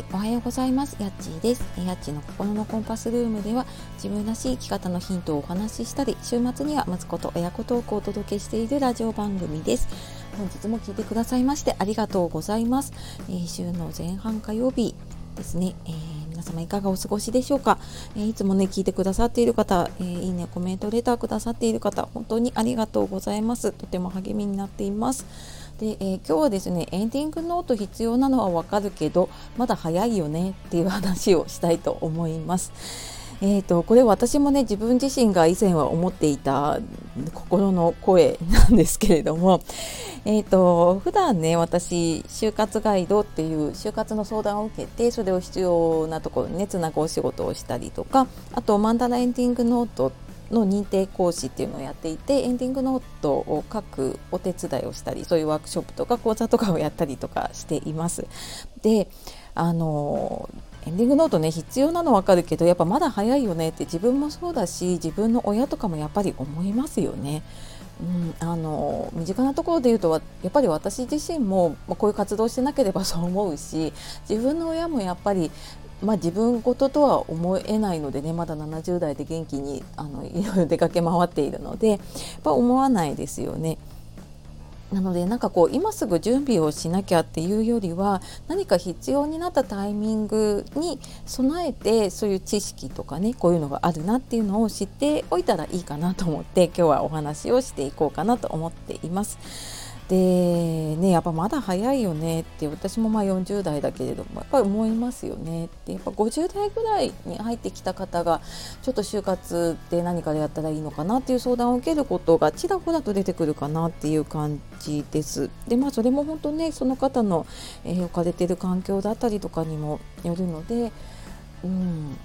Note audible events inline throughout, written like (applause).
い、おはようございます。やっちーです。やっちーの心のコンパスルームでは自分らしい生き方のヒントをお話ししたり、週末には息子と親子トークをお届けしているラジオ番組です。本日も聞いてくださいましてありがとうございます。えー、週の前半火曜日ですね。えー、皆様いかがお過ごしでしょうか、えー、いつもね聞いてくださっている方、えいいねコメントレターくださっている方本当にありがとうございますとても励みになっていますで、えー、今日はですねエンディングノート必要なのはわかるけどまだ早いよねっていう話をしたいと思います。えーと、これ私もね自分自身が以前は思っていた心の声なんですけれども、えーと、普段ね私就活ガイドっていう就活の相談を受けてそれを必要なところにねつなぐお仕事をしたりとかあとマンダラエンディングノートの認定講師っていうのをやっていてエンディングノートを書くお手伝いをしたりそういうワークショップとか講座とかをやったりとかしています。であのエンディングノートね必要なの分かるけどやっぱまだ早いよねって自分もそうだし自分の親とかもやっぱり思いますよね。うん、あの身近なところで言うとやっぱり私自身も、ま、こういう活動してなければそう思うし自分の親もやっぱりまあ、自分事とは思えないのでねまだ70代で元気にあの (laughs) いろいろ出かけ回っているのでやっぱ思わないですよね。なのでなんかこう今すぐ準備をしなきゃっていうよりは何か必要になったタイミングに備えてそういう知識とかねこういうのがあるなっていうのを知っておいたらいいかなと思って今日はお話をしていこうかなと思っています。でねやっぱまだ早いよねって私もまあ40代だけれどもやっぱり思いますよね。ってやっぱ50代ぐらいに入ってきた方がちょっと就活で何かでやったらいいのかなっていう相談を受けることがちらほらと出てくるかなっていう感じです。でまあそれも本当ねその方の、えー、置かれてる環境だったりとかにもよるのでうん。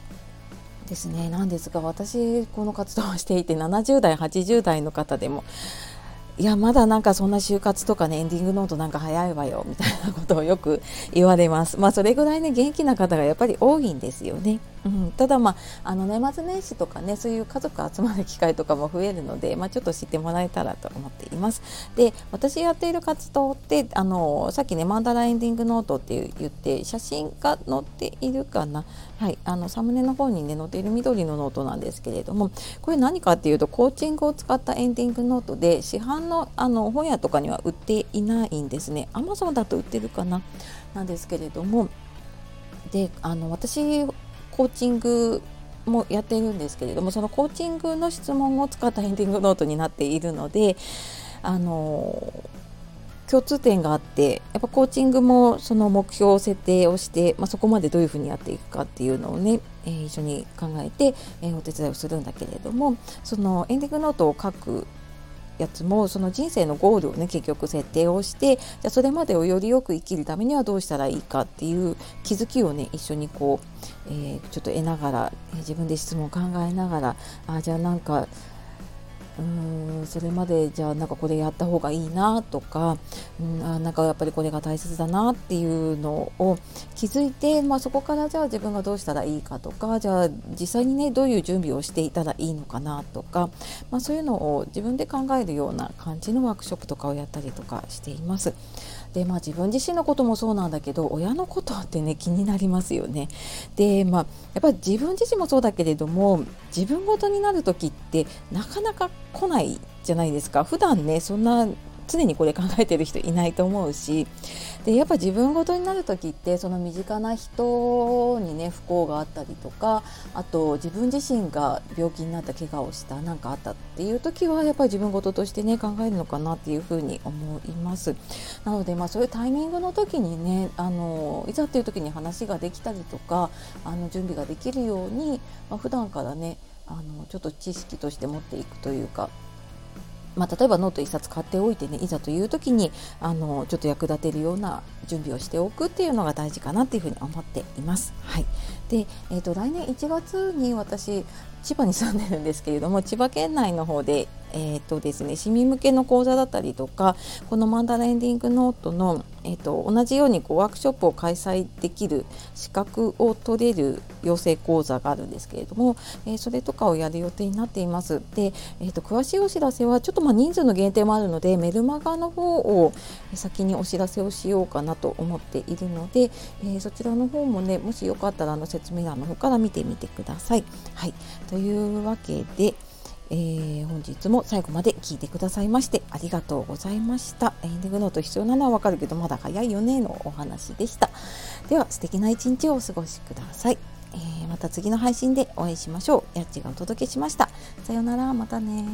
ですね。なんですが私この活動をしていて70代80代の方でもいやまだなんかそんな就活とかねエンディングノートなんか早いわよみたいなことをよく言われます。まあそれぐらいね元気な方がやっぱり多いんですよね、うん、ただまああの年末年始とかねそういう家族集まる機会とかも増えるのでまあちょっと知ってもらえたらと思っています。で私やっている活動ってあのさっきねマンダラエンディングノートって言って写真が載っているかな。はい。あのサムネの方にね載っている緑のノートなんですけれどもこれ何かっていうとコーチングを使ったエンディングノートで市販のあの本屋とかには売っていないんですね。アマゾンだと売ってるかな。なんですけれどもであの私コーチングもやっているんですけれどもそのコーチングの質問を使ったエンディングノートになっているのであの共通点があってやっぱコーチングもその目標設定をして、まあ、そこまでどういうふうにやっていくかっていうのをね、えー、一緒に考えて、えー、お手伝いをするんだけれどもそのエンディングノートを書くやつもその人生のゴールをね結局設定をしてじゃあそれまでをよりよく生きるためにはどうしたらいいかっていう気づきをね一緒にこう、えー、ちょっと得ながら、自分で質問を考えながらあじゃあなんかうーんそれまでじゃあなんかこれやった方がいいなとか、うん、あなんかやっぱりこれが大切だなっていうのを気づいて、まあ、そこからじゃあ自分がどうしたらいいかとかじゃあ実際にねどういう準備をしていたらいいのかなとか、まあ、そういうのを自分で考えるような感じのワークショップとかをやったりとかしています。でまあ自分自身のこともそうなんだけど親のことってね気になりますよね。でまあやっぱり自分自身もそうだけれども自分ごとになる時ってなかなか来ないじゃないですか普段ねそんな常にこれ考えてる人いないと思うしでやっぱ自分ごとになる時ってその身近な人にね不幸があったりとかあと自分自身が病気になった怪我をした何かあったっていう時はやっぱり自分ごととしてね考えるのかなっていうふうに思います。なのでまあそういうタイミングの時にねあのいざっていう時に話ができたりとかあの準備ができるように、まあ、普段からねあのちょっと知識として持っていくというかまあ、例えばノート1冊買っておいてねいざという時にあのちょっと役立てるような準備をしておくっていうのが大事かなっていうふうに思っています。はい、で、えーと、来年1月に私千葉に住んでるんですけれども千葉県内の方でえーとですね、市民向けの講座だったりとかこのマンダラエンディングノートの、えーと、同じようにこうワークショップを開催できる資格を取れる養成講座があるんですけれども、えー、それとかをやる予定になっています。で、えーと、詳しいお知らせはちょっとまあ人数の限定もあるのでメルマガの方を先にお知らせをしようかなと思っているので、えー、そちらの方もねもしよかったらあの説明欄の方から見てみてください。はい、というわけでえー、本日も最後まで聞いてくださいましてありがとうございました。エンディングノート必要なのはわかるけどまだ早いよねのお話でした。では素敵な一日をお過ごしください、えー、また次の配信でお会いしましょう。やっちがお届けしました。さようなら。またね